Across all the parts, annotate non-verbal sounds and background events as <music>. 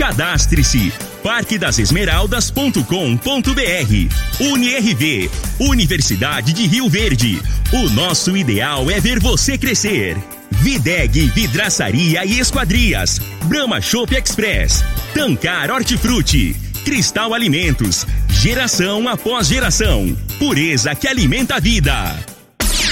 Cadastre-se parquedasesmeraldas.com.br. UniRV, Universidade de Rio Verde. O nosso ideal é ver você crescer. Videg Vidraçaria e Esquadrias, Brahma Shop Express, Tancar Hortifruti, Cristal Alimentos, geração após geração, pureza que alimenta a vida.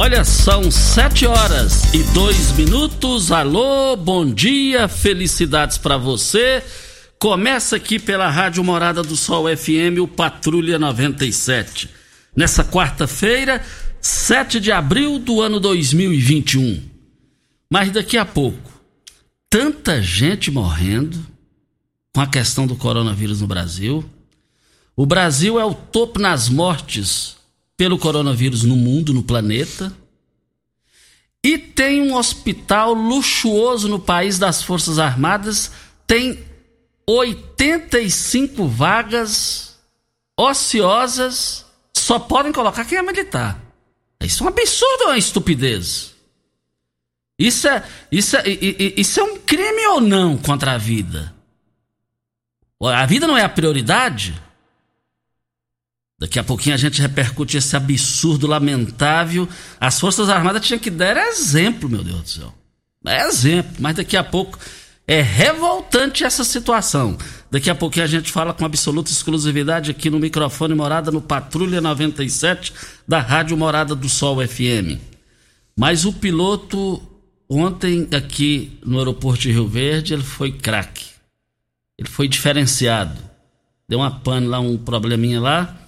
Olha, são sete horas e dois minutos. Alô, bom dia, felicidades para você. Começa aqui pela Rádio Morada do Sol FM, o Patrulha 97. Nessa quarta-feira, 7 de abril do ano 2021. Mas daqui a pouco, tanta gente morrendo com a questão do coronavírus no Brasil. O Brasil é o topo nas mortes pelo coronavírus no mundo, no planeta. E tem um hospital luxuoso no país das Forças Armadas, tem 85 vagas ociosas, só podem colocar quem é militar. Isso é um absurdo, é uma estupidez. Isso é, isso, é, isso é um crime ou não contra a vida? A vida não é a prioridade? Daqui a pouquinho a gente repercute esse absurdo lamentável. As Forças Armadas tinham que dar exemplo, meu Deus do céu. É exemplo, mas daqui a pouco é revoltante essa situação. Daqui a pouquinho a gente fala com absoluta exclusividade aqui no microfone Morada no Patrulha 97 da Rádio Morada do Sol FM. Mas o piloto ontem aqui no aeroporto de Rio Verde, ele foi craque. Ele foi diferenciado. Deu uma pane lá, um probleminha lá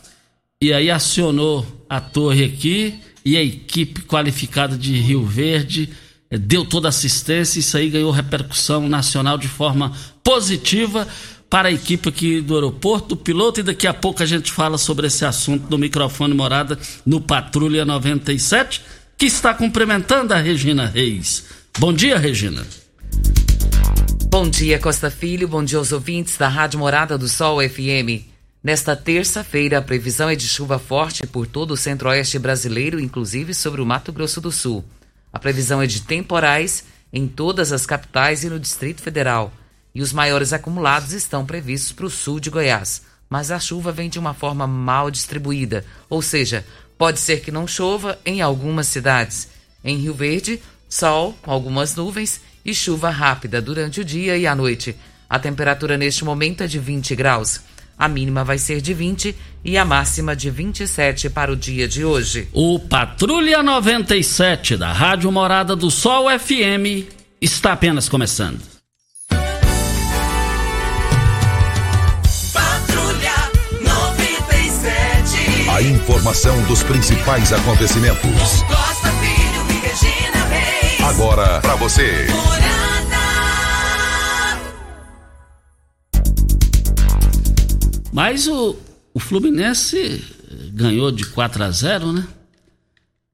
e aí acionou a torre aqui e a equipe qualificada de Rio Verde eh, deu toda a assistência. Isso aí ganhou repercussão nacional de forma positiva para a equipe aqui do aeroporto, do piloto, e daqui a pouco a gente fala sobre esse assunto no microfone morada no Patrulha 97, que está cumprimentando a Regina Reis. Bom dia, Regina. Bom dia, Costa Filho. Bom dia aos ouvintes da Rádio Morada do Sol FM. Nesta terça-feira, a previsão é de chuva forte por todo o centro-oeste brasileiro, inclusive sobre o Mato Grosso do Sul. A previsão é de temporais em todas as capitais e no Distrito Federal. E os maiores acumulados estão previstos para o sul de Goiás. Mas a chuva vem de uma forma mal distribuída, ou seja, pode ser que não chova em algumas cidades. Em Rio Verde, sol com algumas nuvens e chuva rápida durante o dia e a noite. A temperatura neste momento é de 20 graus. A mínima vai ser de 20 e a máxima de 27 para o dia de hoje. O Patrulha 97 da Rádio Morada do Sol FM está apenas começando. Patrulha 97. A informação dos principais acontecimentos. Costa Filho e Regina Reis. Agora para você. Mas o, o Fluminense ganhou de 4 a 0, né?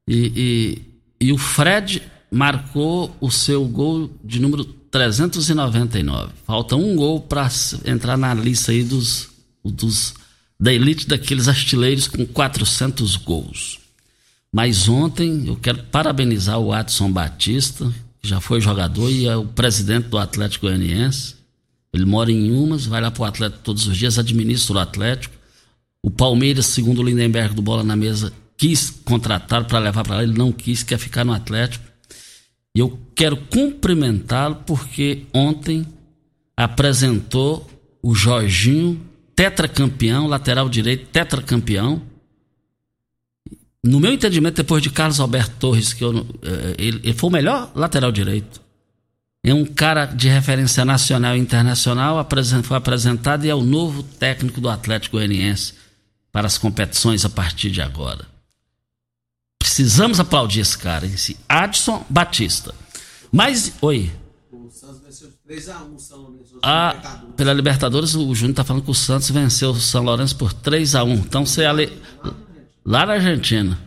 E, e, e o Fred marcou o seu gol de número 399. Falta um gol para entrar na lista aí dos, dos da elite daqueles artilheiros com 400 gols. Mas ontem eu quero parabenizar o Adson Batista, que já foi jogador e é o presidente do Atlético Goianiense. Ele mora em Umas, vai lá para o Atlético todos os dias, administra o Atlético. O Palmeiras, segundo o Lindenberg do Bola na Mesa, quis contratar para levar para lá, ele não quis, quer ficar no Atlético. E eu quero cumprimentá-lo porque ontem apresentou o Jorginho, tetracampeão, lateral direito, tetracampeão. No meu entendimento, depois de Carlos Alberto Torres, que eu, eh, ele, ele foi o melhor lateral direito. É um cara de referência nacional e internacional, foi apresentado e é o novo técnico do Atlético Goianiense para as competições a partir de agora. Precisamos aplaudir esse cara, esse Adson Batista. Mas, oi. O Santos venceu 3x1 o São Lourenço. Ah, pela Libertadores, o Júnior está falando que o Santos venceu o São Lourenço por 3x1. Então você ali. Lá na Argentina.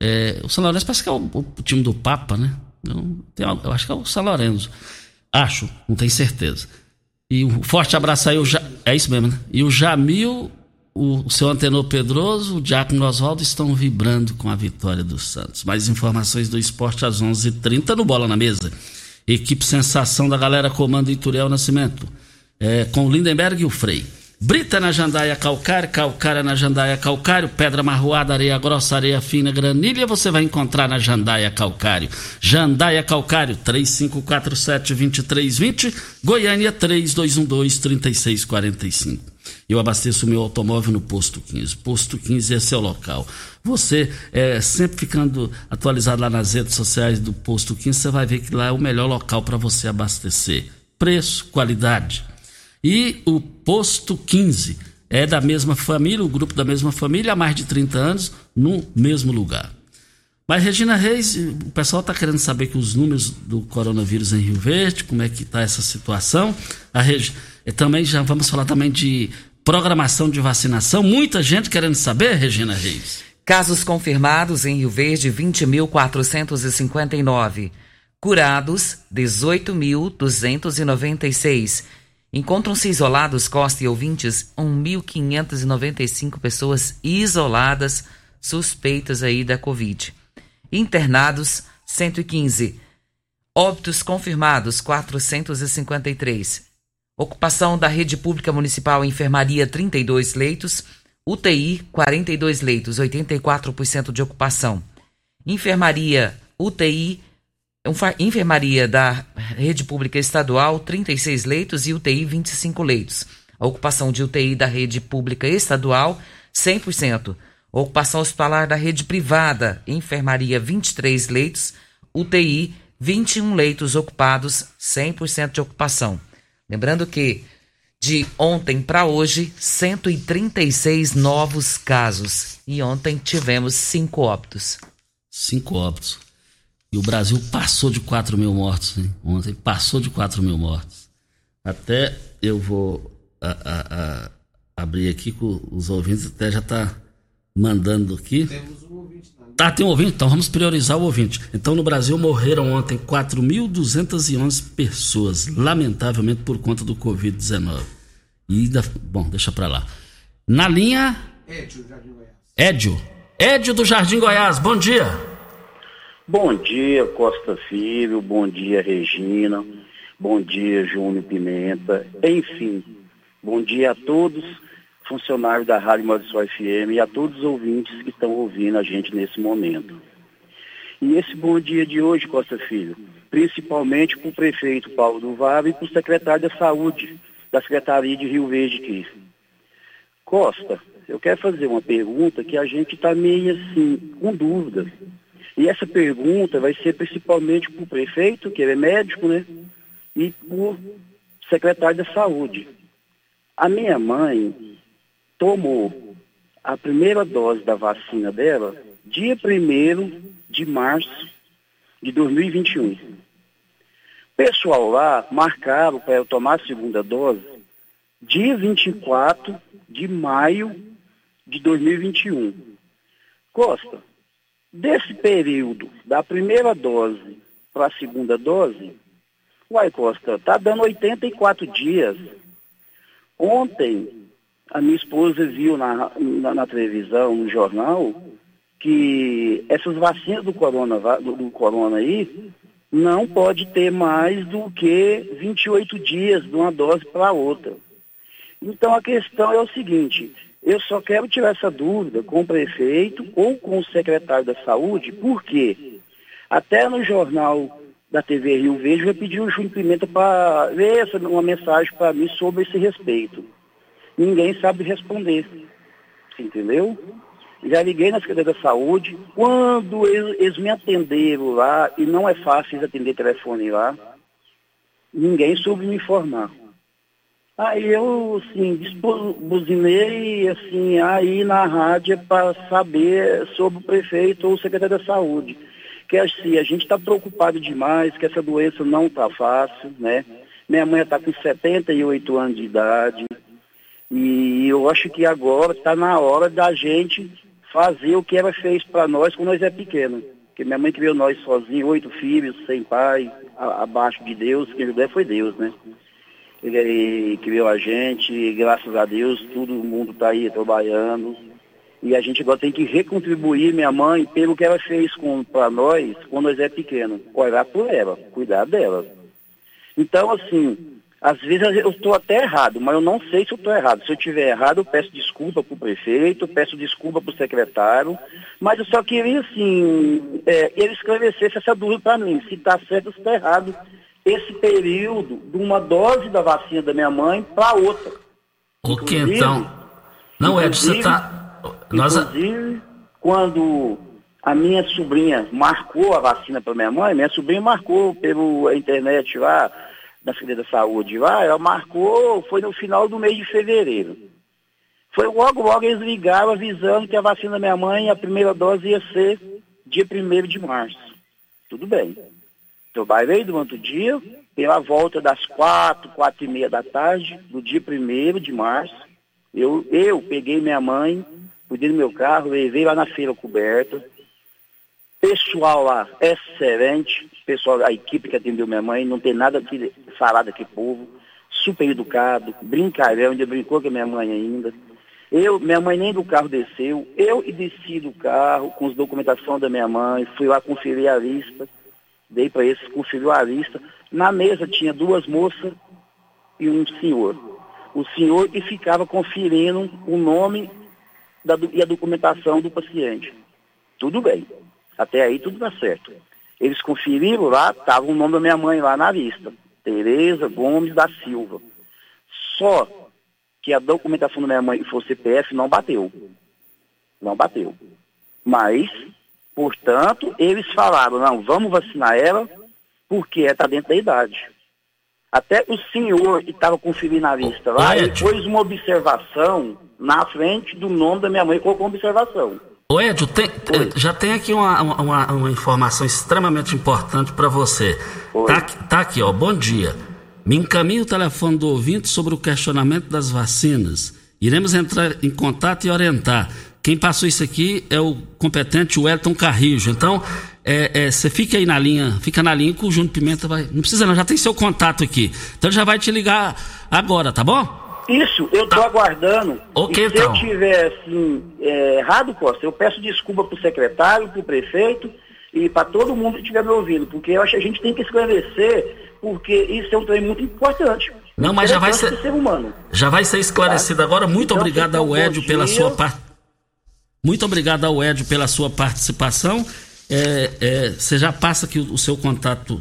É, o São Lourenço parece que é o, o time do Papa, né? Eu, tenho, eu, acho que é o São Lourenço. Acho, não tenho certeza. E um forte abraço aí. O, é isso mesmo, né? E o Jamil o, o seu Antenor Pedroso, o Diácono Oswaldo estão vibrando com a vitória do Santos. Mais informações do esporte às 11:30 h 30 no Bola na Mesa. Equipe Sensação da galera comando Ituriel Nascimento. É, com o Lindenberg e o Frei. Brita na jandaia calcário, calcária na jandaia calcário, pedra marroada, areia grossa, areia fina, granilha, você vai encontrar na jandaia calcário. Jandaia calcário, 3547-2320, Goiânia 3212-3645. Eu abasteço meu automóvel no Posto 15. Posto 15 é seu local. Você, é, sempre ficando atualizado lá nas redes sociais do Posto 15, você vai ver que lá é o melhor local para você abastecer. Preço, qualidade. E o Posto 15 é da mesma família, o grupo da mesma família, há mais de 30 anos, no mesmo lugar. Mas, Regina Reis, o pessoal está querendo saber que os números do coronavírus em Rio Verde, como é que está essa situação. A Regi... Também já vamos falar também de programação de vacinação. Muita gente querendo saber, Regina Reis. Casos confirmados em Rio Verde, 20.459. Curados, 18.296. Encontram-se isolados, Costa e ouvintes, 1.595 pessoas isoladas suspeitas aí da Covid. Internados, 115. Óbitos confirmados, 453. Ocupação da rede pública municipal enfermaria 32 leitos, UTI 42 leitos, 84% de ocupação. Enfermaria UTI enfermaria da rede pública estadual 36 leitos e UTI 25 leitos. A ocupação de UTI da rede pública estadual 100%. Ocupação hospitalar da rede privada, enfermaria 23 leitos, UTI 21 leitos ocupados, 100% de ocupação. Lembrando que de ontem para hoje, 136 novos casos. E ontem tivemos cinco óbitos. Cinco óbitos. E o Brasil passou de 4 mil mortos, hein? Ontem passou de 4 mil mortos. Até eu vou a, a, a, abrir aqui com os ouvintes, até já está mandando aqui. Temos um ouvinte Tá, tem um ouvinte? Então vamos priorizar o ouvinte. Então no Brasil morreram ontem 4.211 pessoas, lamentavelmente por conta do Covid-19. E ainda. Bom, deixa pra lá. Na linha. Édio, Jardim Goiás. Édio. Édio do Jardim Goiás, bom dia. Bom dia, Costa Filho, bom dia, Regina, bom dia, Júnior Pimenta, enfim, bom dia a todos funcionário da Rádio Marisol FM e a todos os ouvintes que estão ouvindo a gente nesse momento. E esse bom dia de hoje, Costa Filho, principalmente para o prefeito Paulo do Vale e para o secretário da Saúde da Secretaria de Rio Verde aqui. Costa, eu quero fazer uma pergunta que a gente está meio assim, com dúvida. E essa pergunta vai ser principalmente para o prefeito, que ele é médico, né? E para o secretário da Saúde. A minha mãe, tomou a primeira dose da vacina dela dia 1 de março de 2021. Pessoal lá marcaram para eu tomar a segunda dose dia 24 de maio de 2021. Costa, desse período da primeira dose para a segunda dose, Uai, Costa, tá dando 84 dias. Ontem, a minha esposa viu na, na, na televisão, no jornal, que essas vacinas do corona, do, do corona aí, não pode ter mais do que 28 dias de uma dose para outra. Então a questão é o seguinte, eu só quero tirar essa dúvida com o prefeito ou com o secretário da saúde, porque até no jornal da TV Rio Verde eu pedi o Júnior Pimenta para essa, uma mensagem para mim sobre esse respeito. Ninguém sabe responder. Entendeu? Já liguei na Secretaria da Saúde. Quando eles, eles, me atenderam lá, e não é fácil atender telefone lá, ninguém soube me informar. Aí eu, assim, buzinei, assim, aí na rádio para saber sobre o prefeito ou o secretário da Saúde. Que assim, a gente está preocupado demais, que essa doença não está fácil, né? Minha mãe está com 78 anos de idade. E eu acho que agora está na hora da gente fazer o que ela fez para nós quando nós é pequeno. Porque minha mãe criou nós sozinhos, oito filhos, sem pai, a, abaixo de Deus, quem der foi Deus, né? Ele, criou a gente, graças a Deus, todo mundo está aí trabalhando. E a gente agora tem que recontribuir minha mãe pelo que ela fez para nós quando nós é pequeno. Olhar por ela, cuidar dela. Então, assim, às vezes eu estou até errado, mas eu não sei se eu estou errado. Se eu estiver errado, eu peço desculpa para o prefeito, peço desculpa para o secretário, mas eu só queria, assim, é, ele esclarecesse essa dúvida para mim, se está certo ou se está errado esse período de uma dose da vacina da minha mãe para outra. O que então? Não, Ed, você está... Nós... Inclusive, quando a minha sobrinha marcou a vacina para minha mãe, minha sobrinha marcou pela internet lá, da Secretaria da Saúde lá, ela marcou, foi no final do mês de fevereiro. Foi logo, logo eles ligaram avisando que a vacina da minha mãe, a primeira dose ia ser dia 1 de março. Tudo bem. Trabalhei durante o dia, pela volta das quatro, quatro e meia da tarde, do dia 1 de março, eu, eu peguei minha mãe, cuidei do meu carro, levei lá na feira coberta, Pessoal lá, excelente. Pessoal, a equipe que atendeu minha mãe, não tem nada que falar daquele povo. Super educado, brincalhão, ainda brincou com a minha mãe ainda. Eu, minha mãe nem do carro desceu, eu desci do carro com as documentação da minha mãe, fui lá conferir a lista, dei para a lista. Na mesa tinha duas moças e um senhor. O senhor que ficava conferindo o nome da, e a documentação do paciente. Tudo bem. Até aí tudo dá certo. Eles conferiram lá, estava o nome da minha mãe lá na lista. Tereza Gomes da Silva. Só que a documentação da minha mãe for CPF não bateu. Não bateu. Mas, portanto, eles falaram, não, vamos vacinar ela porque está dentro da idade. Até o senhor que estava conferindo a lista lá, ele pôs uma observação na frente do nome da minha mãe colocou uma observação. Ô Edio, tem, já tem aqui uma, uma, uma informação extremamente importante para você. Tá, tá, aqui, ó. Bom dia. Me encaminhe o telefone do ouvinte sobre o questionamento das vacinas. Iremos entrar em contato e orientar. Quem passou isso aqui é o competente Wellington Carrijo. Então, é, é, você fica aí na linha, fica na linha que o Júnior Pimenta vai. Não precisa, não, já tem seu contato aqui. Então ele já vai te ligar agora, tá bom? Isso, eu estou tá. aguardando. Ok, e se então. eu tiver assim, é, errado, Costa, eu peço desculpa para o secretário, para o prefeito e para todo mundo que estiver me ouvindo, porque eu acho que a gente tem que esclarecer, porque isso é um trem muito importante. Não, mas já vai ser, ser humano. já vai ser esclarecido tá? agora. Muito então, obrigado ao Edio pela sua parte. Muito obrigado ao Edio pela sua participação. É, é, você já passa aqui o, o seu contato.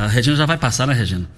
A Regina já vai passar, né, Regina?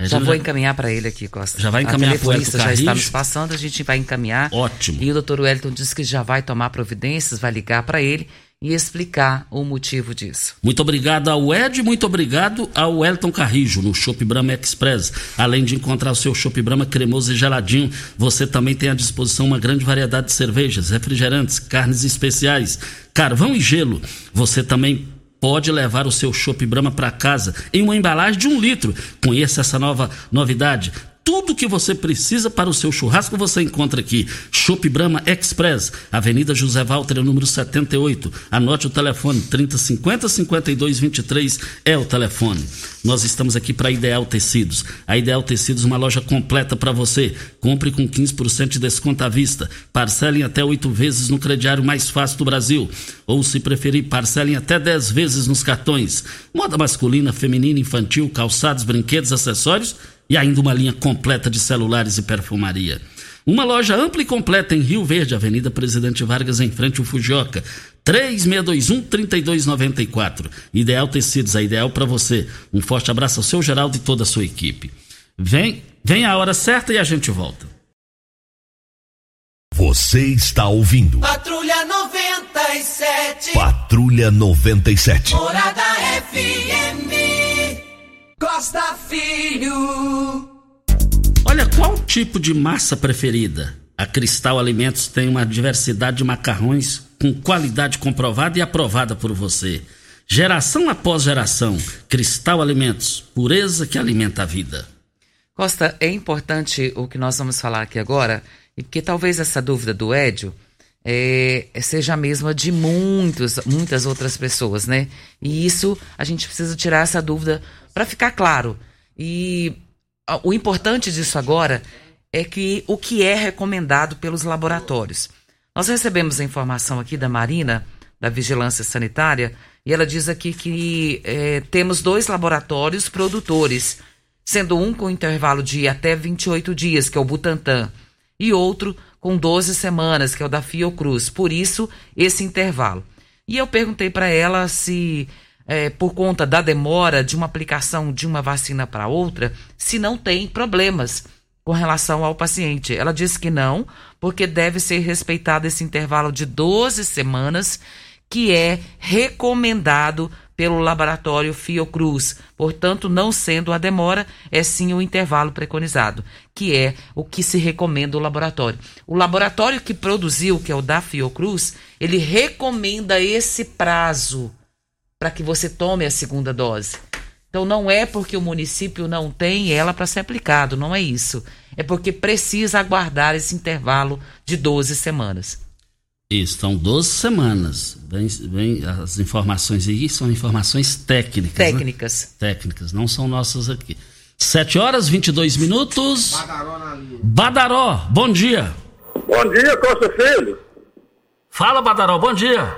Já vou encaminhar para ele aqui, Costa. Já vai encaminhar para Elton já está nos passando, a gente vai encaminhar. Ótimo. E o doutor Wellington disse que já vai tomar providências, vai ligar para ele e explicar o motivo disso. Muito obrigado ao Ed, muito obrigado ao Elton Carrijo, no Shop Brahma Express. Além de encontrar o seu Shop Brahma cremoso e geladinho, você também tem à disposição uma grande variedade de cervejas, refrigerantes, carnes especiais, carvão e gelo. Você também pode levar o seu Chopp Brahma para casa em uma embalagem de um litro. Conheça essa nova novidade. Tudo que você precisa para o seu churrasco você encontra aqui. Shop Brahma Express, Avenida José Walter, número 78. Anote o telefone 3050 5223 é o telefone. Nós estamos aqui para Ideal Tecidos. A Ideal Tecidos, uma loja completa para você. Compre com 15% de desconto à vista. Parcelem até oito vezes no crediário mais fácil do Brasil. Ou, se preferir, parcelem até 10 vezes nos cartões. Moda masculina, feminina, infantil, calçados, brinquedos, acessórios e ainda uma linha completa de celulares e perfumaria. Uma loja ampla e completa em Rio Verde, Avenida Presidente Vargas, em frente ao Fujioka. 3621-3294. Ideal Tecidos, a ideal para você. Um forte abraço ao seu Geraldo e toda a sua equipe. Vem, vem a hora certa e a gente volta. Você está ouvindo. Patrulha 97. Patrulha 97. Morada FM. Costa Filho. Olha, qual tipo de massa preferida? A Cristal Alimentos tem uma diversidade de macarrões com qualidade comprovada e aprovada por você. Geração após geração, Cristal Alimentos, pureza que alimenta a vida. Costa, é importante o que nós vamos falar aqui agora, e porque talvez essa dúvida do Édio é, seja a mesma de muitos, muitas outras pessoas, né? E isso a gente precisa tirar essa dúvida para ficar claro. E o importante disso agora é que o que é recomendado pelos laboratórios. Nós recebemos a informação aqui da Marina, da Vigilância Sanitária, e ela diz aqui que é, temos dois laboratórios produtores, sendo um com intervalo de até 28 dias, que é o Butantan, e outro com 12 semanas, que é o da Fiocruz. Por isso, esse intervalo. E eu perguntei para ela se, é, por conta da demora de uma aplicação de uma vacina para outra, se não tem problemas com relação ao paciente. Ela disse que não, porque deve ser respeitado esse intervalo de 12 semanas, que é recomendado pelo laboratório Fiocruz. Portanto, não sendo a demora, é sim o intervalo preconizado, que é o que se recomenda o laboratório. O laboratório que produziu, que é o da Fiocruz, ele recomenda esse prazo para que você tome a segunda dose. Então não é porque o município não tem ela para ser aplicado, não é isso. É porque precisa aguardar esse intervalo de 12 semanas. Isso, são 12 semanas. Vem, vem, as informações aí são informações técnicas. Técnicas. Né? Técnicas, não são nossas aqui. 7 horas 22 minutos. Badaró na linha. Badaró, bom dia. Bom dia, Costa Filho. Fala, Badaró, bom dia.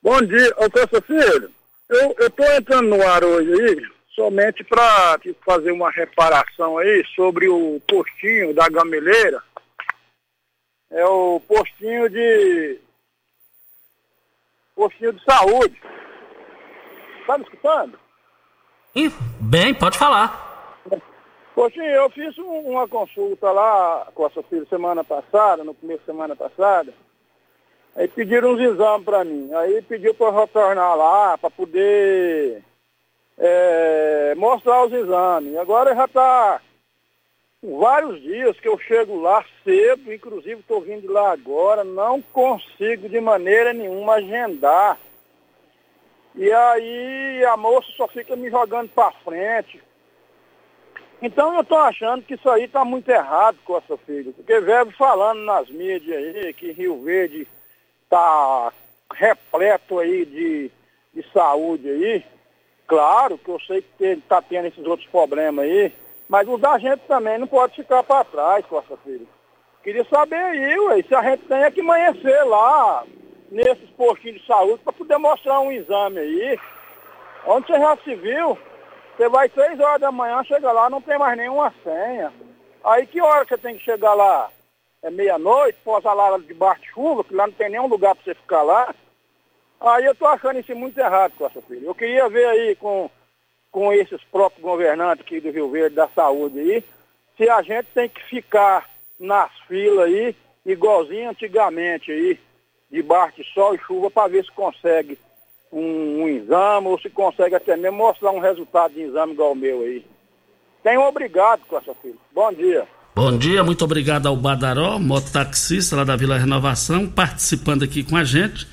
Bom dia, ô Costa Filho. Eu, tô entrando no ar hoje aí, somente para tipo, fazer uma reparação aí sobre o postinho da gameleira é o postinho de. postinho de saúde. Tá me escutando? Ih, bem, pode falar. Postinho, eu fiz um, uma consulta lá com a sua filha semana passada, no começo da semana passada. Aí pediram uns exames para mim. Aí pediu para retornar lá para poder é, mostrar os exames. Agora já está vários dias que eu chego lá cedo, inclusive estou vindo lá agora, não consigo de maneira nenhuma agendar. E aí a moça só fica me jogando para frente. Então eu estou achando que isso aí está muito errado com essa filha. Porque veio falando nas mídias aí que Rio Verde está repleto aí de, de saúde aí. Claro que eu sei que está tendo esses outros problemas aí mas os agentes também não pode ficar para trás, Costa Filho. Queria saber aí, ué, se a gente tem é que amanhecer lá, nesses postinhos de saúde, para poder mostrar um exame aí. Onde você já se viu, você vai seis horas da manhã, chega lá, não tem mais nenhuma senha. Aí que hora você tem que chegar lá? É meia-noite, posa lá debaixo de chuva, que lá não tem nenhum lugar para você ficar lá. Aí eu tô achando isso muito errado, Costa Filho. Eu queria ver aí com com esses próprios governantes aqui do Rio Verde da saúde aí, se a gente tem que ficar nas filas aí, igualzinho antigamente aí, debaixo de sol e chuva, para ver se consegue um, um, exame ou se consegue até mesmo mostrar um resultado de exame igual o meu aí. Tenho obrigado, Costa Filho. Bom dia. Bom dia, muito obrigado ao Badaró, mototaxista lá da Vila Renovação, participando aqui com a gente.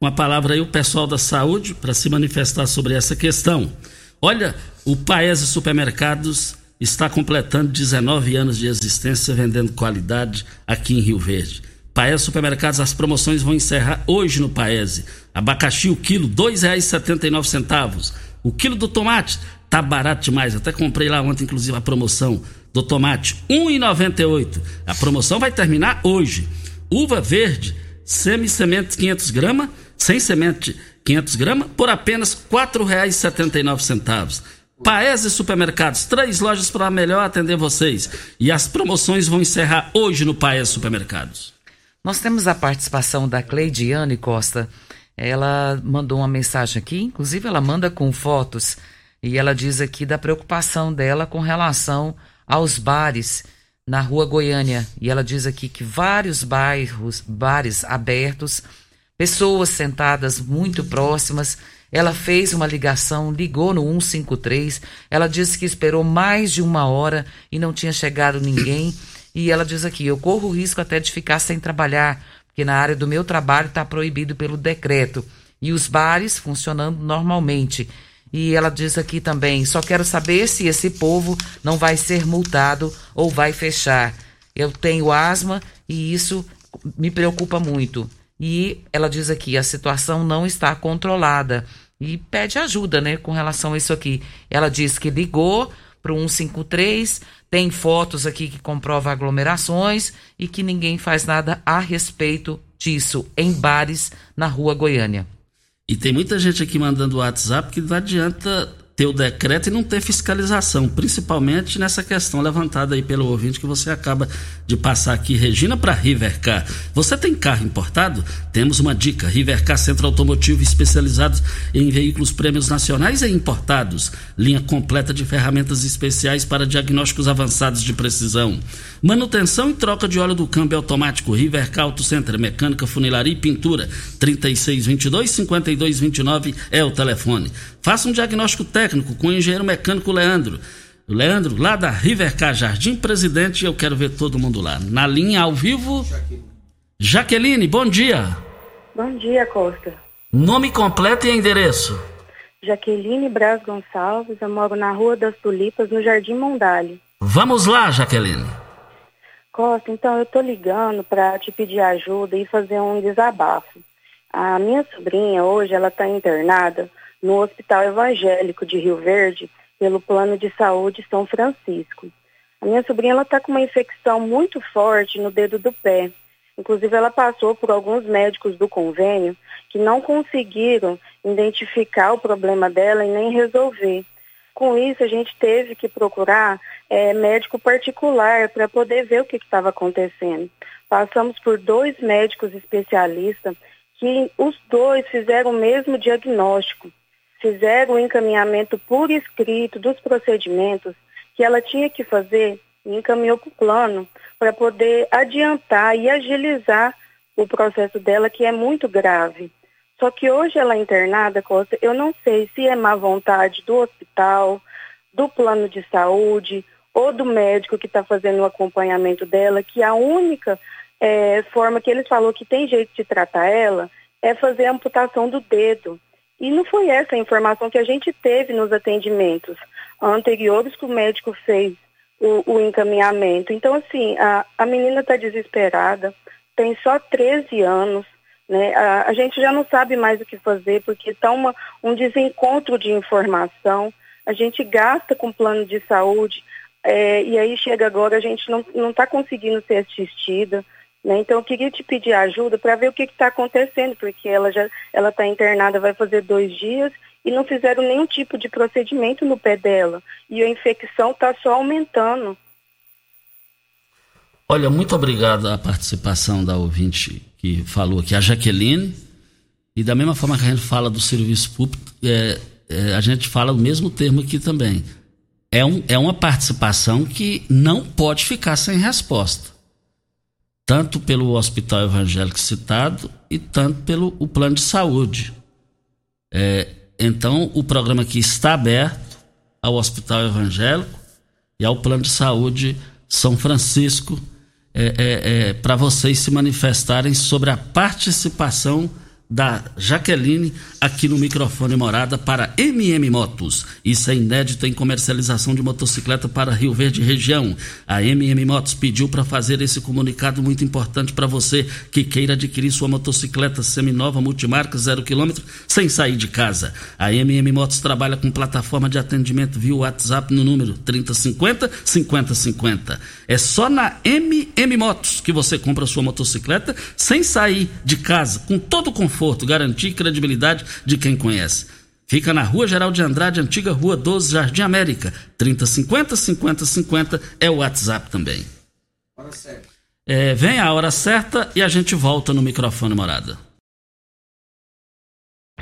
Uma palavra aí o pessoal da saúde para se manifestar sobre essa questão. Olha, o Paese Supermercados está completando 19 anos de existência vendendo qualidade aqui em Rio Verde. Paese Supermercados, as promoções vão encerrar hoje no Paese. Abacaxi, o quilo, R$ 2,79. O quilo do tomate tá barato demais. Até comprei lá ontem, inclusive, a promoção do tomate, R$ 1,98. A promoção vai terminar hoje. Uva verde, semi-semente 500 gramas, sem semente 500 gramas, por apenas R$ 4,79. Paese Supermercados, três lojas para melhor atender vocês. E as promoções vão encerrar hoje no Paese Supermercados. Nós temos a participação da Cleidiane Costa. Ela mandou uma mensagem aqui, inclusive ela manda com fotos, e ela diz aqui da preocupação dela com relação aos bares na rua Goiânia. E ela diz aqui que vários bairros, bares abertos, pessoas sentadas muito próximas. Ela fez uma ligação, ligou no 153. Ela disse que esperou mais de uma hora e não tinha chegado ninguém. E ela diz aqui: eu corro o risco até de ficar sem trabalhar, porque na área do meu trabalho está proibido pelo decreto. E os bares funcionando normalmente. E ela diz aqui também: só quero saber se esse povo não vai ser multado ou vai fechar. Eu tenho asma e isso me preocupa muito. E ela diz aqui: a situação não está controlada. E pede ajuda, né, com relação a isso aqui. Ela diz que ligou para o 153, tem fotos aqui que comprovam aglomerações e que ninguém faz nada a respeito disso em bares na rua Goiânia. E tem muita gente aqui mandando WhatsApp que não adianta ter o decreto e não ter fiscalização, principalmente nessa questão levantada aí pelo ouvinte que você acaba de passar aqui, Regina, para Rivercar. Você tem carro importado? Temos uma dica: Rivercar Centro Automotivo especializado em veículos prêmios nacionais e importados. Linha completa de ferramentas especiais para diagnósticos avançados de precisão. Manutenção e troca de óleo do câmbio automático. Rivercar Auto Center, mecânica, funilaria e pintura. 3622 5229 é o telefone. Faça um diagnóstico técnico com o engenheiro mecânico Leandro. Leandro, lá da Rivercar Jardim Presidente, eu quero ver todo mundo lá. Na linha ao vivo, Jaqueline, bom dia. Bom dia, Costa. Nome completo e endereço. Jaqueline Braz Gonçalves, eu moro na Rua das Tulipas, no Jardim Mondale. Vamos lá, Jaqueline. Costa, então eu tô ligando para te pedir ajuda e fazer um desabafo. A minha sobrinha hoje, ela tá internada no Hospital Evangélico de Rio Verde pelo Plano de Saúde São Francisco. A minha sobrinha está com uma infecção muito forte no dedo do pé. Inclusive, ela passou por alguns médicos do convênio que não conseguiram identificar o problema dela e nem resolver. Com isso, a gente teve que procurar é, médico particular para poder ver o que estava acontecendo. Passamos por dois médicos especialistas que os dois fizeram o mesmo diagnóstico fizeram o encaminhamento por escrito dos procedimentos que ela tinha que fazer e encaminhou para o plano para poder adiantar e agilizar o processo dela, que é muito grave. Só que hoje ela é internada, Costa, eu não sei se é má vontade do hospital, do plano de saúde ou do médico que está fazendo o acompanhamento dela, que a única é, forma que eles falou que tem jeito de tratar ela é fazer a amputação do dedo. E não foi essa a informação que a gente teve nos atendimentos anteriores que o médico fez o, o encaminhamento. Então, assim, a, a menina está desesperada, tem só 13 anos, né? A, a, gente já não sabe mais o que fazer, porque está um desencontro de informação. A gente gasta com plano de saúde, é, e aí chega agora, a gente não está conseguindo ser assistida. Né? Então, eu queria te pedir ajuda para ver o que está acontecendo, porque ela já ela está internada, vai fazer dois dias e não fizeram nenhum tipo de procedimento no pé dela. E a infecção está só aumentando. Olha, muito obrigado à participação da ouvinte que falou aqui, a Jaqueline. E da mesma forma que a gente fala do serviço público, é, é, a gente fala o mesmo termo aqui também. É, um, é uma participação que não pode ficar sem resposta tanto pelo hospital evangélico citado e tanto pelo o plano de saúde. É, então, o programa aqui está aberto ao hospital evangélico e ao plano de saúde São Francisco é, é, é para vocês se manifestarem sobre a participação da Jaqueline aqui no microfone morada para MM Motos. Isso é inédito em comercialização de motocicleta para Rio Verde região. A MM Motos pediu para fazer esse comunicado muito importante para você que queira adquirir sua motocicleta seminova multimarca zero quilômetro sem sair de casa. A MM Motos trabalha com plataforma de atendimento via WhatsApp no número 3050 5050. É só na MM Motos que você compra sua motocicleta sem sair de casa, com todo o conforto, garantia e credibilidade de quem conhece. Fica na Rua Geral de Andrade, antiga Rua 12, Jardim América. 3050 5050 é o WhatsApp também. Hora certa. É, vem a hora certa e a gente volta no microfone morada.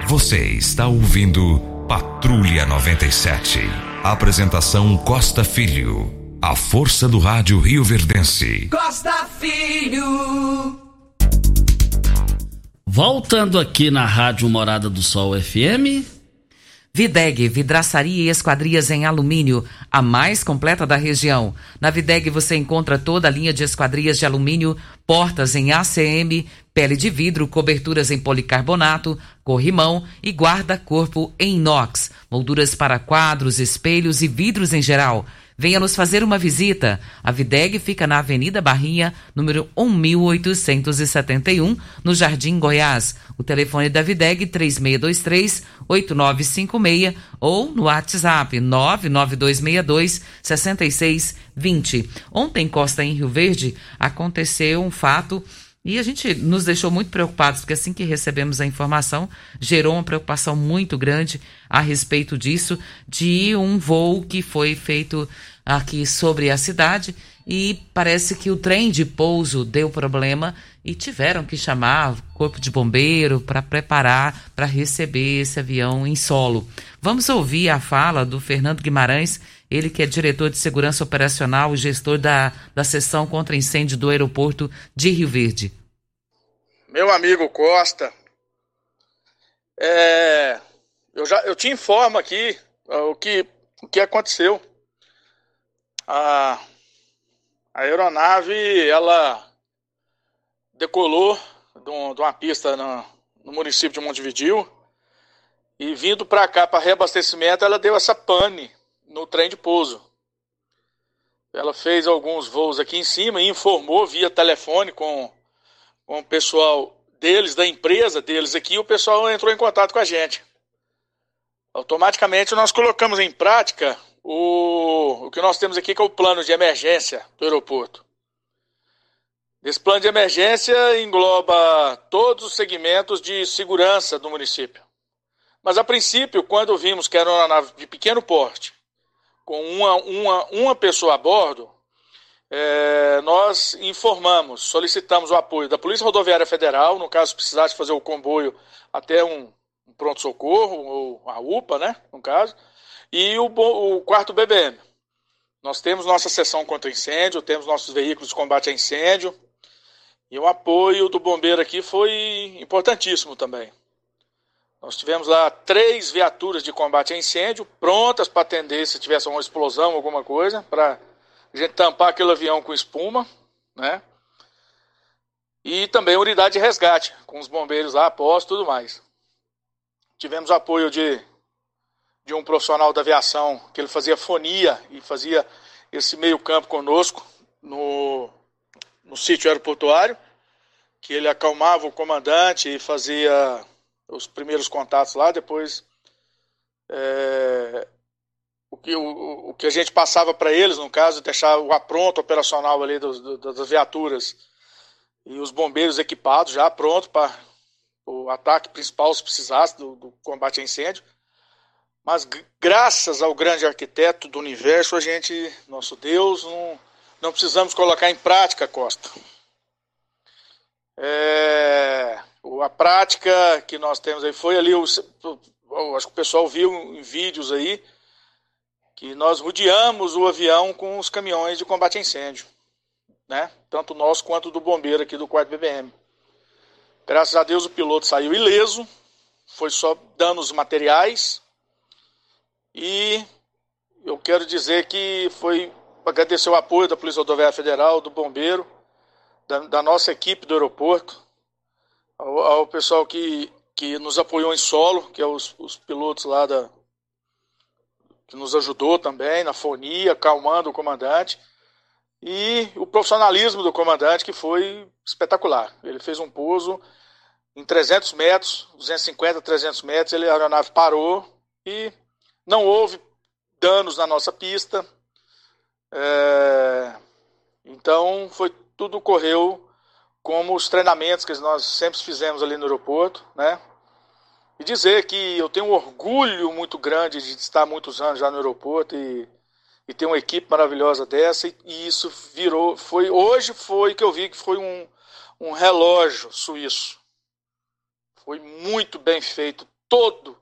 Você está ouvindo Patrulha 97. Apresentação Costa Filho. A força do rádio Rio Verdense. Costa Filho. Voltando aqui na Rádio Morada do Sol FM. Videg, vidraçaria e esquadrias em alumínio, a mais completa da região. Na Videg você encontra toda a linha de esquadrias de alumínio, portas em ACM, pele de vidro, coberturas em policarbonato, corrimão e guarda-corpo em inox, molduras para quadros, espelhos e vidros em geral. Venha nos fazer uma visita. A Videg fica na Avenida Barrinha, número 1871, no Jardim Goiás. O telefone da Videg 3623 8956 ou no WhatsApp 99262 6620. Ontem, Costa em Rio Verde, aconteceu um fato e a gente nos deixou muito preocupados, porque assim que recebemos a informação, gerou uma preocupação muito grande a respeito disso, de um voo que foi feito aqui sobre a cidade e parece que o trem de pouso deu problema e tiveram que chamar o corpo de bombeiro para preparar para receber esse avião em solo. Vamos ouvir a fala do Fernando Guimarães, ele que é diretor de segurança operacional e gestor da, da seção contra incêndio do aeroporto de Rio Verde. Meu amigo Costa, é, eu já eu te informo aqui o que, o que aconteceu. A, a aeronave ela decolou de, um, uma pista no, no município de Montevideo e vindo para cá para reabastecimento ela deu essa pane no trem de pouso. Ela fez alguns voos aqui em cima e informou via telefone com, com o pessoal deles, da empresa deles aqui, o pessoal entrou em contato com a gente. Automaticamente nós colocamos em prática o, o que nós temos aqui, que é o plano de emergência do aeroporto. Esse plano de emergência engloba todos os segmentos de segurança do município. Mas a princípio, quando vimos que era uma nave de pequeno porte, com uma, uma, uma pessoa a bordo, é, nós informamos, solicitamos o apoio da Polícia Rodoviária Federal, no caso precisasse fazer o comboio até um, um pronto-socorro, ou a UPA, né, no caso, e o, o quarto BBM. Nós temos nossa seção contra incêndio, temos nossos veículos de combate a incêndio, e o apoio do bombeiro aqui foi importantíssimo também. Nós tivemos lá três viaturas de combate a incêndio prontas para atender se tivesse uma explosão, alguma coisa, para a gente tampar aquele avião com espuma, né? E também unidade de resgate, com os bombeiros lá após tudo mais. Tivemos apoio de, de um profissional da aviação, que ele fazia fonia e fazia esse meio campo conosco no, no sítio aeroportuário, que ele acalmava o comandante e fazia os primeiros contatos lá, depois é, o, que, o, o que a gente passava para eles, no caso, deixar o apronto operacional ali dos, das viaturas e os bombeiros equipados já pronto para o ataque principal se precisasse do, do combate a incêndio. Mas graças ao grande arquiteto do universo, a gente, nosso Deus, não, não precisamos colocar em prática, Costa. É, a prática que nós temos aí foi ali, o, acho que o pessoal viu em vídeos aí, que nós rodeamos o avião com os caminhões de combate a incêndio, né? Tanto nós quanto do bombeiro aqui do 4 BBM. Graças a Deus o piloto saiu ileso, foi só danos materiais e eu quero dizer que foi agradecer o apoio da Polícia Rodoviária Federal, do bombeiro, da, da nossa equipe do aeroporto, ao, ao pessoal que, que nos apoiou em solo, que é os, os pilotos lá da, que nos ajudou também na fonia, calmando o comandante, e o profissionalismo do comandante, que foi espetacular. Ele fez um pouso em 300 metros, 250, 300 metros, ele, a aeronave parou e não houve danos na nossa pista. É, então, foi tudo correu como os treinamentos que nós sempre fizemos ali no aeroporto, né? E dizer que eu tenho um orgulho muito grande de estar muitos anos já no aeroporto e, e ter uma equipe maravilhosa dessa. E, e, isso virou, foi hoje foi que eu vi que foi um, um relógio suíço. Foi muito bem feito todo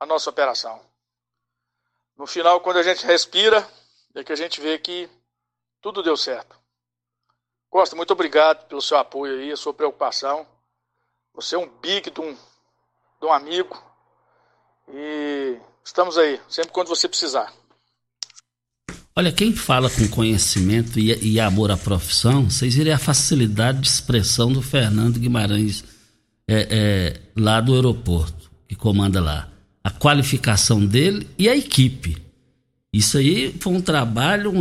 a nossa operação. No final, quando a gente respira, é que a gente vê que tudo deu certo. Costa, muito obrigado pelo seu apoio aí, a sua preocupação. Você é um big de um, de um amigo. E estamos aí, sempre quando você precisar. Olha, quem fala com conhecimento e, e amor à profissão, vocês viram a facilidade de expressão do Fernando Guimarães é, é, lá do aeroporto, que comanda lá. A qualificação dele e a equipe. Isso aí foi um trabalho,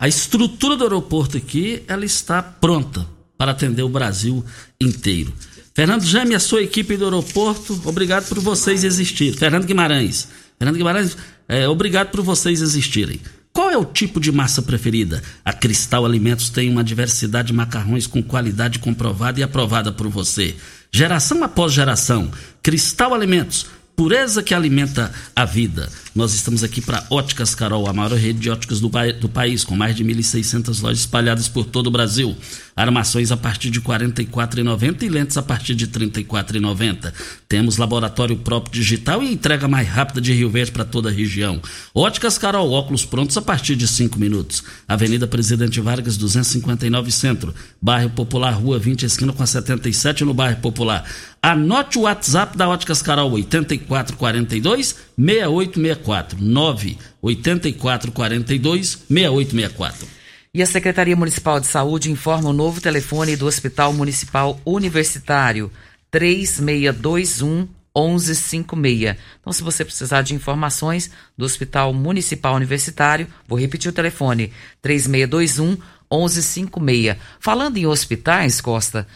a estrutura do aeroporto aqui, ela está pronta para atender o Brasil inteiro. Fernando Jame, a sua equipe do aeroporto, obrigado por vocês existirem. Fernando Guimarães, Fernando Guimarães, é, obrigado por vocês existirem. Qual é o tipo de massa preferida? A Cristal Alimentos tem uma diversidade de macarrões com qualidade comprovada e aprovada por você. Geração após geração. Cristal Alimentos pureza que alimenta a vida. Nós estamos aqui para Óticas Carol, a maior rede de óticas do, do país, com mais de 1.600 lojas espalhadas por todo o Brasil. Armações a partir de R$ 44,90 e lentes a partir de R$ 34,90. Temos laboratório próprio digital e entrega mais rápida de Rio Verde para toda a região. Óticas Carol, óculos prontos a partir de 5 minutos. Avenida Presidente Vargas, 259 Centro. Bairro Popular, Rua 20, esquina com a 77, no Bairro Popular. Anote o WhatsApp da Óticas Carol, 8442 6864. 98442 6864. E a Secretaria Municipal de Saúde informa o novo telefone do Hospital Municipal Universitário 3621 1156. Então, se você precisar de informações do Hospital Municipal Universitário, vou repetir o telefone: 3621 1156. Falando em hospitais, Costa,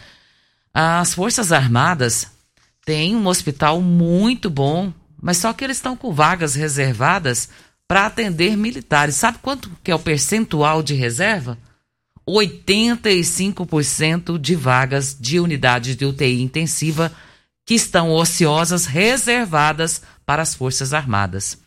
as Forças Armadas têm um hospital muito bom, mas só que eles estão com vagas reservadas para atender militares. Sabe quanto que é o percentual de reserva? 85% de vagas de unidades de UTI intensiva que estão ociosas reservadas para as Forças Armadas.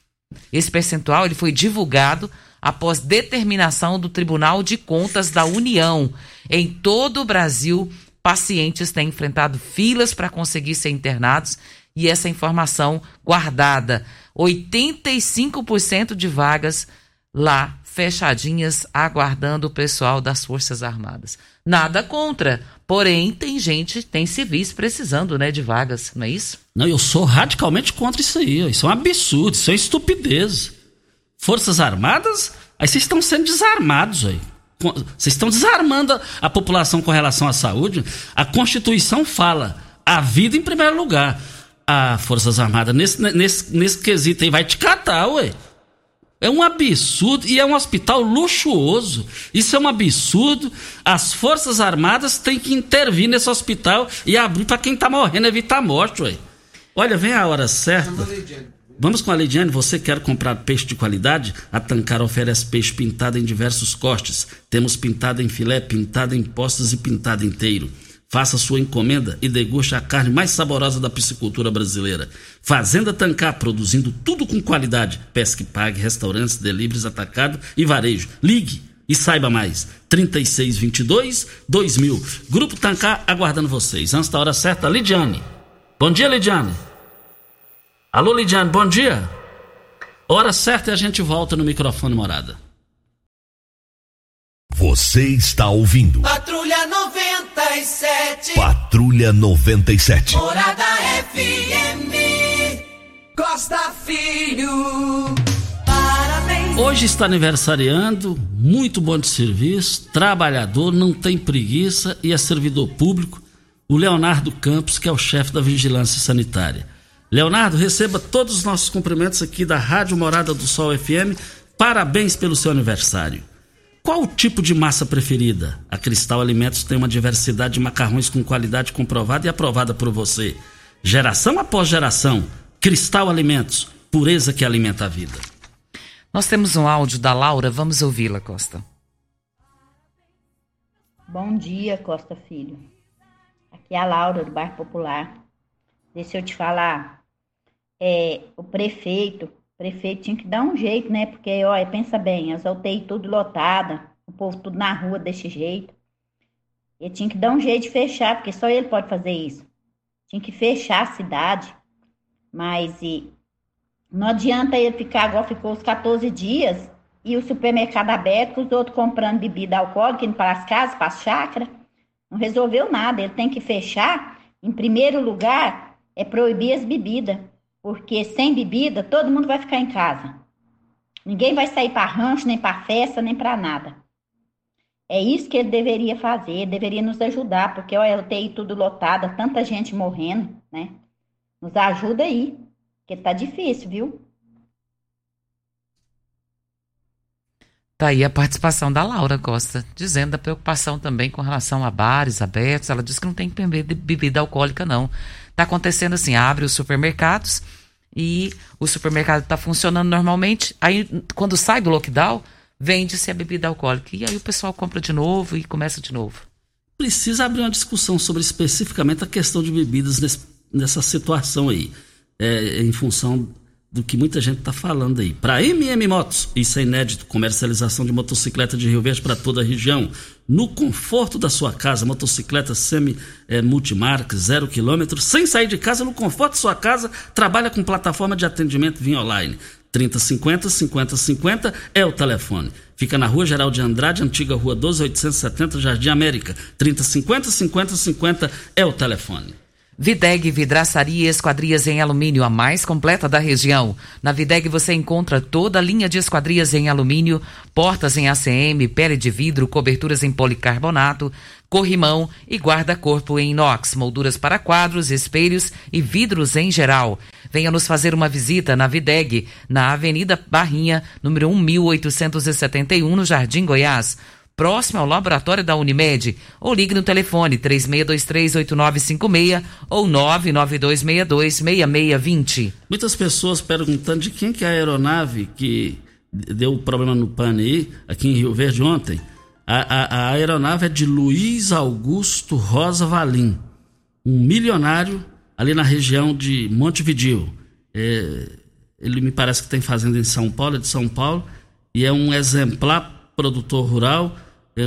Esse percentual ele foi divulgado após determinação do Tribunal de Contas da União. Em todo o Brasil, pacientes têm enfrentado filas para conseguir ser internados e essa informação guardada 85% de vagas lá fechadinhas aguardando o pessoal das Forças Armadas. Nada contra, porém tem gente, tem civis precisando, né, de vagas, não é isso? Não, eu sou radicalmente contra isso aí. Isso é um absurdo, isso é estupidez. Forças Armadas, aí vocês estão sendo desarmados aí. Vocês estão desarmando a população com relação à saúde. A Constituição fala a vida em primeiro lugar a Forças Armadas nesse, nesse, nesse quesito aí vai te catar, ué. É um absurdo e é um hospital luxuoso. Isso é um absurdo. As Forças Armadas têm que intervir nesse hospital e abrir para quem está morrendo, evitar a morte, ué. Olha, vem a hora certa. Vamos com a Lidiane. Você quer comprar peixe de qualidade? A Tancar oferece peixe pintado em diversos cortes. Temos pintado em filé, pintado em postas e pintado inteiro. Faça sua encomenda e deguste a carne mais saborosa da piscicultura brasileira. Fazenda Tancar, produzindo tudo com qualidade. Pesque pague, restaurantes, deliveries, atacado e varejo. Ligue e saiba mais. 3622 2000. Grupo Tancar aguardando vocês. Antes da hora certa, Lidiane. Bom dia, Lidiane. Alô, Lidiane, bom dia. Hora certa e a gente volta no microfone morada. Você está ouvindo. Patrulha 97. Patrulha 97. Morada FM. Costa Filho. Parabéns. Hoje está aniversariando, muito bom de serviço, trabalhador, não tem preguiça e é servidor público. o Leonardo Campos, que é o chefe da Vigilância Sanitária. Leonardo, receba todos os nossos cumprimentos aqui da Rádio Morada do Sol FM. Parabéns pelo seu aniversário. Qual o tipo de massa preferida? A Cristal Alimentos tem uma diversidade de macarrões com qualidade comprovada e aprovada por você. Geração após geração, Cristal Alimentos, pureza que alimenta a vida. Nós temos um áudio da Laura, vamos ouvi-la, Costa. Bom dia, Costa Filho. Aqui é a Laura do Bairro Popular. Deixa eu te falar. É, o prefeito, o prefeito tinha que dar um jeito, né? Porque, olha, pensa bem, as UTI tudo lotada, o povo tudo na rua desse jeito. Ele tinha que dar um jeito de fechar, porque só ele pode fazer isso. Tinha que fechar a cidade. Mas e, não adianta ele ficar igual ficou os 14 dias e o supermercado aberto, os outros comprando bebida alcoólica, indo para as casas, para as chácaras. Não resolveu nada. Ele tem que fechar. Em primeiro lugar, é proibir as bebidas. Porque sem bebida, todo mundo vai ficar em casa. Ninguém vai sair para rancho, nem para festa, nem para nada. É isso que ele deveria fazer, deveria nos ajudar, porque olha, eu tenho tudo lotado, tanta gente morrendo, né? Nos ajuda aí, porque tá difícil, viu? Tá aí a participação da Laura Costa, dizendo da preocupação também com relação a bares abertos. Ela disse que não tem que beber bebida alcoólica, não. Tá acontecendo assim, abre os supermercados e o supermercado está funcionando normalmente. Aí, quando sai do lockdown, vende-se a bebida alcoólica. E aí o pessoal compra de novo e começa de novo. Precisa abrir uma discussão sobre especificamente a questão de bebidas nesse, nessa situação aí. É, em função do que muita gente está falando aí. Para MM Motos, isso é inédito, comercialização de motocicleta de Rio Verde para toda a região. No conforto da sua casa, motocicleta semi é, multimarca, zero quilômetro, sem sair de casa, no conforto da sua casa, trabalha com plataforma de atendimento via online. 3050 5050 é o telefone. Fica na Rua Geral de Andrade, antiga Rua 12870, Jardim América. 3050 5050 é o telefone. Videg Vidraçaria e Esquadrias em Alumínio, a mais completa da região. Na Videg você encontra toda a linha de esquadrias em alumínio, portas em ACM, pele de vidro, coberturas em policarbonato, corrimão e guarda-corpo em inox, molduras para quadros, espelhos e vidros em geral. Venha nos fazer uma visita na Videg, na Avenida Barrinha, número 1871, no Jardim Goiás próximo ao laboratório da Unimed, ou ligue no telefone 36238956 ou 992626620. Muitas pessoas perguntando de quem que é a aeronave que deu problema no pane aí, aqui em Rio Verde ontem. A, a, a aeronave é de Luiz Augusto Rosa Valim, um milionário ali na região de Montevideo. É, ele me parece que tem fazenda em São Paulo, é de São Paulo, e é um exemplar produtor rural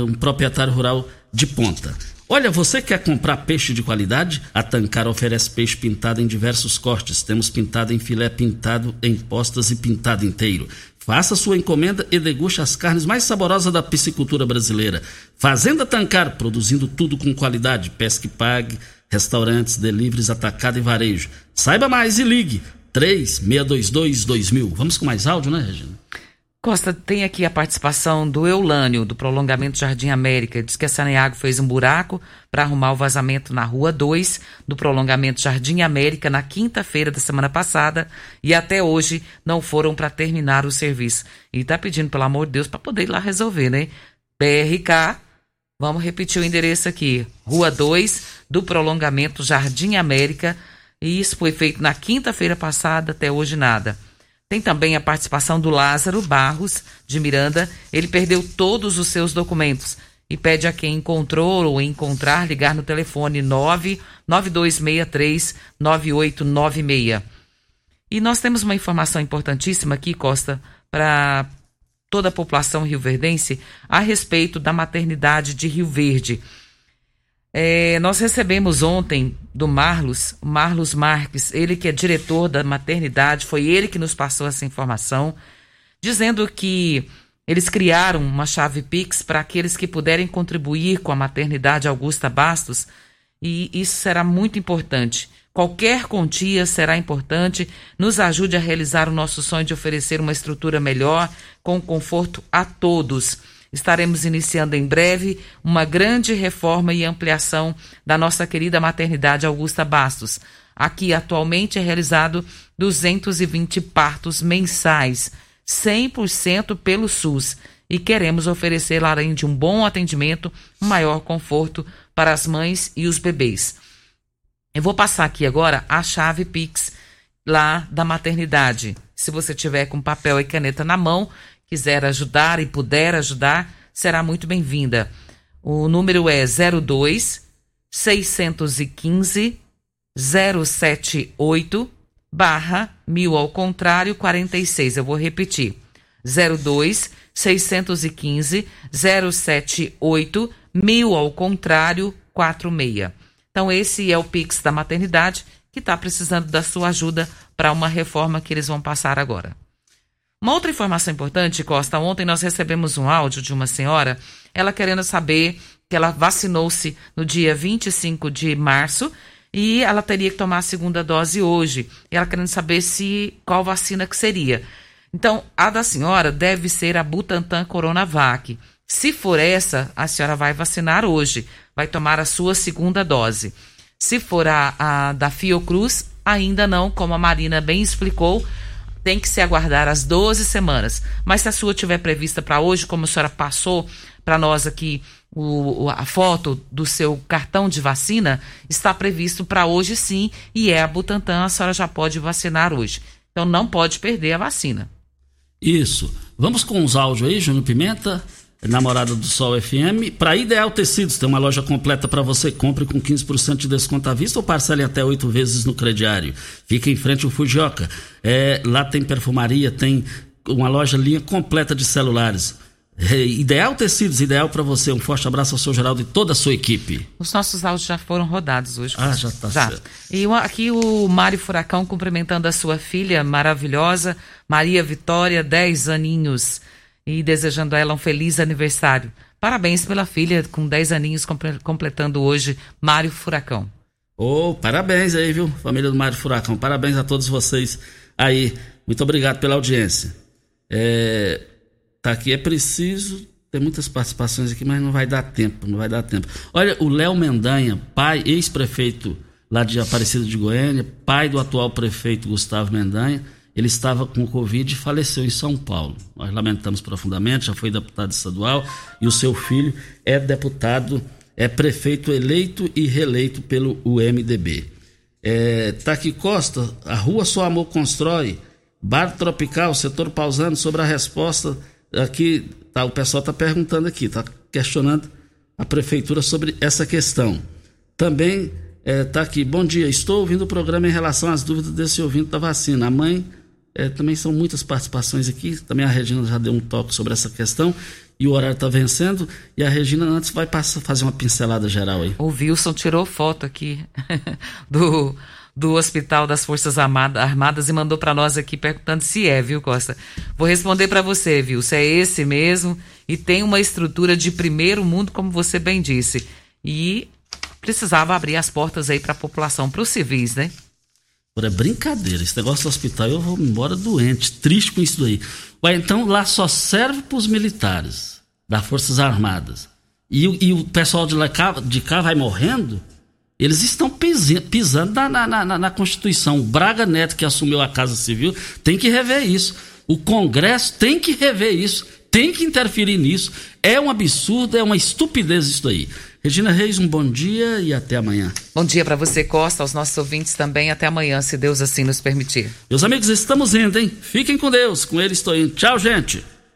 um proprietário rural de ponta. Olha, você quer comprar peixe de qualidade? A Tancar oferece peixe pintado em diversos cortes. Temos pintado em filé, pintado em postas e pintado inteiro. Faça sua encomenda e deguste as carnes mais saborosas da piscicultura brasileira. Fazenda Tancar, produzindo tudo com qualidade. Pesque pague, restaurantes, deliveries, atacado e varejo. Saiba mais e ligue 3622 2000. Vamos com mais áudio, né, Regina? Costa, tem aqui a participação do Eulânio, do Prolongamento Jardim América. Diz que a Saneago fez um buraco para arrumar o vazamento na Rua 2 do Prolongamento Jardim América na quinta-feira da semana passada e até hoje não foram para terminar o serviço. E está pedindo, pelo amor de Deus, para poder ir lá resolver, né? BRK, vamos repetir o endereço aqui: Rua 2 do Prolongamento Jardim América. E isso foi feito na quinta-feira passada, até hoje nada. Tem também a participação do Lázaro Barros, de Miranda. Ele perdeu todos os seus documentos e pede a quem encontrou ou encontrar ligar no telefone 99263 9896. E nós temos uma informação importantíssima aqui, Costa, para toda a população rioverdense a respeito da maternidade de Rio Verde. É, nós recebemos ontem do Marlos, Marlos Marques, ele que é diretor da maternidade, foi ele que nos passou essa informação, dizendo que eles criaram uma chave Pix para aqueles que puderem contribuir com a maternidade Augusta Bastos, e isso será muito importante. Qualquer quantia será importante, nos ajude a realizar o nosso sonho de oferecer uma estrutura melhor, com conforto a todos. Estaremos iniciando em breve uma grande reforma e ampliação da nossa querida maternidade Augusta Bastos. Aqui atualmente é realizado 220 partos mensais, 100% pelo SUS, e queremos oferecer, além de um bom atendimento, maior conforto para as mães e os bebês. Eu vou passar aqui agora a chave Pix lá da maternidade. Se você tiver com papel e caneta na mão, quiser ajudar e puder ajudar, será muito bem-vinda. O número é 02 615 078 barra mil ao contrário 46. Eu vou repetir. 02 615 078 mil ao contrário 46. Então esse é o Pix da maternidade que está precisando da sua ajuda para uma reforma que eles vão passar agora. Uma outra informação importante, Costa, ontem nós recebemos um áudio de uma senhora, ela querendo saber que ela vacinou-se no dia 25 de março e ela teria que tomar a segunda dose hoje. E ela querendo saber se qual vacina que seria. Então, a da senhora deve ser a Butantan Coronavac. Se for essa, a senhora vai vacinar hoje, vai tomar a sua segunda dose. Se for a, a da Fiocruz, ainda não, como a Marina bem explicou, tem que se aguardar as 12 semanas. Mas se a sua tiver prevista para hoje, como a senhora passou para nós aqui o, a foto do seu cartão de vacina, está previsto para hoje sim, e é a Butantan, a senhora já pode vacinar hoje. Então não pode perder a vacina. Isso. Vamos com os áudios aí, Júnior Pimenta, namorada do Sol FM. Para Ideal Tecidos, tem uma loja completa para você. Compre com 15% de desconto à vista ou parcele até oito vezes no crediário. Fica em frente ao Fujioka. É, lá tem perfumaria, tem uma loja linha completa de celulares. É, ideal Tecidos, ideal para você. Um forte abraço ao seu Geraldo e toda a sua equipe. Os nossos áudios já foram rodados hoje. Ah, já está certo. E aqui o Mário Furacão cumprimentando a sua filha maravilhosa, Maria Vitória, 10 aninhos, e desejando a ela um feliz aniversário. Parabéns pela filha com 10 aninhos completando hoje, Mário Furacão. Oh, parabéns aí, viu, família do Mário Furacão. Parabéns a todos vocês aí. Muito obrigado pela audiência. É, tá aqui, é preciso. Tem muitas participações aqui, mas não vai dar tempo, não vai dar tempo. Olha, o Léo Mendanha, pai, ex-prefeito lá de Aparecida de Goiânia, pai do atual prefeito Gustavo Mendanha, ele estava com Covid e faleceu em São Paulo. Nós lamentamos profundamente, já foi deputado estadual e o seu filho é deputado, é prefeito eleito e reeleito pelo UMDB. É, tá aqui Costa, a rua Só Amor Constrói, Bar Tropical, setor pausando sobre a resposta aqui, tá, o pessoal está perguntando aqui, está questionando a prefeitura sobre essa questão. Também está é, tá aqui, bom dia, estou ouvindo o programa em relação às dúvidas desse ouvinte da vacina. A mãe, é, também são muitas participações aqui, também a Regina já deu um toque sobre essa questão e o horário está vencendo. E a Regina antes vai passar, fazer uma pincelada geral aí. O Wilson tirou foto aqui <laughs> do do Hospital das Forças Armadas e mandou para nós aqui perguntando se é, viu, Costa? Vou responder para você, viu? Se é esse mesmo e tem uma estrutura de primeiro mundo, como você bem disse. E precisava abrir as portas aí para a população, para os civis, né? É brincadeira, esse negócio do hospital eu vou embora doente, triste com isso daí. Ué, então lá só serve para os militares das Forças Armadas. E, e o pessoal de, lá, de cá vai morrendo? Eles estão pisando na, na, na, na, Constituição. O Braga Neto, que assumiu a Casa Civil, tem que rever isso. O Congresso tem que rever isso, tem que interferir nisso. É um absurdo, é uma estupidez isso daí. Regina Reis, um bom dia e até amanhã. Bom dia para você, Costa, aos nossos ouvintes também. Até amanhã, se Deus assim nos permitir. Meus amigos, estamos indo, hein? Fiquem com Deus. Com ele estou indo. Tchau, gente.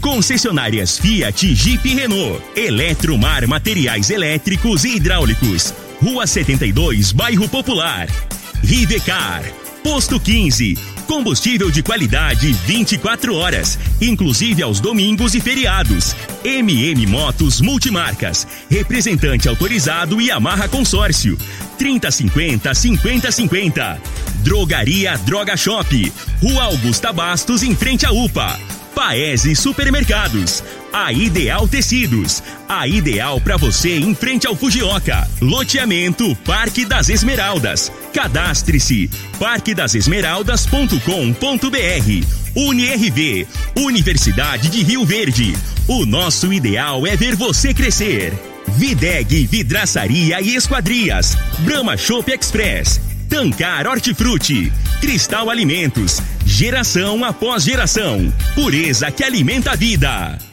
concessionárias Fiat, Jeep e Renault. Eletromar Materiais Elétricos e Hidráulicos. Rua 72, Bairro Popular. Rivecar, Posto 15, combustível de qualidade 24 horas, inclusive aos domingos e feriados. MM Motos Multimarcas, representante autorizado e amarra consórcio. 3050 5050. Drogaria Droga Shop, Rua Augusta Bastos, em frente à UPA. Paese Supermercados, a Ideal Tecidos, a ideal para você em frente ao Fujioka. Loteamento Parque das Esmeraldas. Cadastre-se parquedasesmeraldas.com.br. UniRV, Universidade de Rio Verde. O nosso ideal é ver você crescer. Videg Vidraçaria e Esquadrias. Brahma Shop Express. Tancar Hortifruti, Cristal Alimentos, geração após geração, pureza que alimenta a vida.